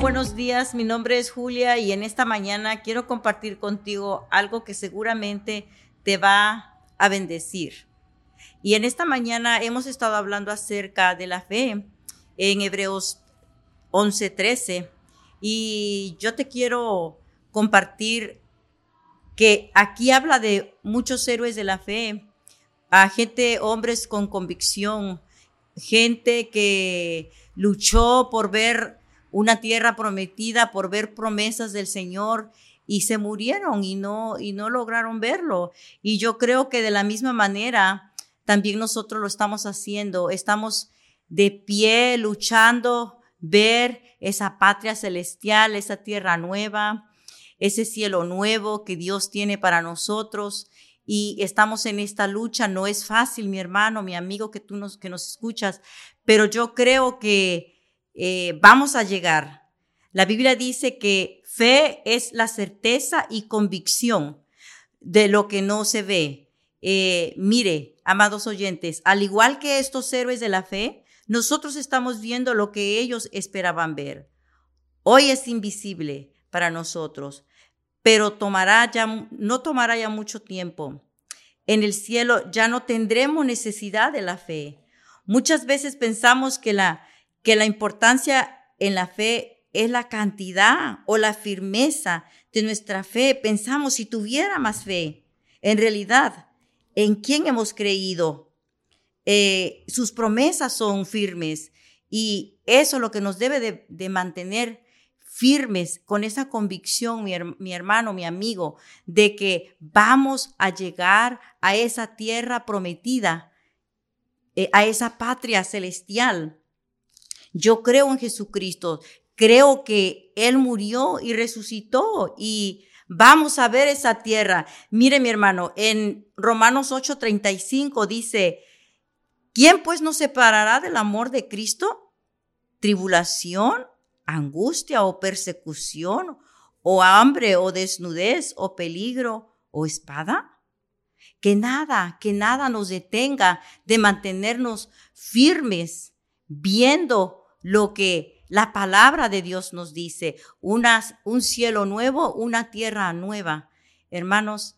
buenos días. Mi nombre es Julia y en esta mañana quiero compartir contigo algo que seguramente te va a bendecir. Y en esta mañana hemos estado hablando acerca de la fe en Hebreos 11:13 y yo te quiero compartir que aquí habla de muchos héroes de la fe, a gente, hombres con convicción, gente que luchó por ver una tierra prometida, por ver promesas del Señor y se murieron y no y no lograron verlo. Y yo creo que de la misma manera también nosotros lo estamos haciendo, estamos de pie luchando ver esa patria celestial, esa tierra nueva, ese cielo nuevo que Dios tiene para nosotros y estamos en esta lucha. No es fácil, mi hermano, mi amigo que tú nos, que nos escuchas, pero yo creo que eh, vamos a llegar. La Biblia dice que fe es la certeza y convicción de lo que no se ve. Eh, mire, amados oyentes, al igual que estos héroes de la fe, nosotros estamos viendo lo que ellos esperaban ver. Hoy es invisible para nosotros, pero tomará ya, no tomará ya mucho tiempo. En el cielo ya no tendremos necesidad de la fe. Muchas veces pensamos que la, que la importancia en la fe es la cantidad o la firmeza de nuestra fe. Pensamos si tuviera más fe. En realidad, ¿en quién hemos creído? Eh, sus promesas son firmes y eso es lo que nos debe de, mantener firmes con esa convicción, mi, hermano, mi amigo, de que vamos a llegar a esa tierra prometida, eh, a esa patria celestial. Yo creo en Jesucristo, creo que Él murió y resucitó y vamos a ver esa tierra. Mire mi hermano, en Romanos 8:35 dice, ¿quién pues nos separará del amor de Cristo? ¿Tribulación? angustia o persecución o hambre o desnudez o peligro o espada? Que nada, que nada nos detenga de mantenernos firmes viendo lo que la palabra de Dios nos dice, un cielo nuevo, una tierra nueva. Hermanos,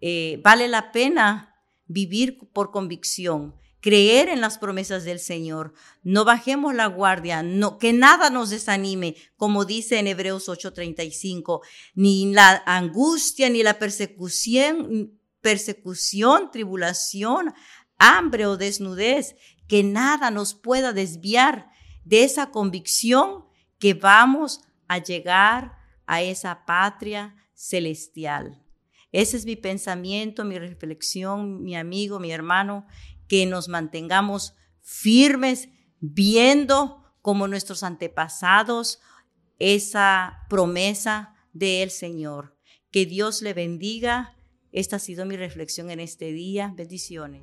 eh, vale la pena vivir por convicción, creer en las promesas del Señor. No bajemos la guardia, no, que nada nos desanime, como dice en Hebreos 8:35, ni la angustia, ni la persecución, persecución, tribulación, hambre o desnudez, que nada nos pueda desviar de esa convicción que vamos a llegar a esa patria celestial. Ese es mi pensamiento, mi reflexión, mi amigo, mi hermano, que nos mantengamos firmes viendo como nuestros antepasados esa promesa del Señor. Que Dios le bendiga. Esta ha sido mi reflexión en este día. Bendiciones.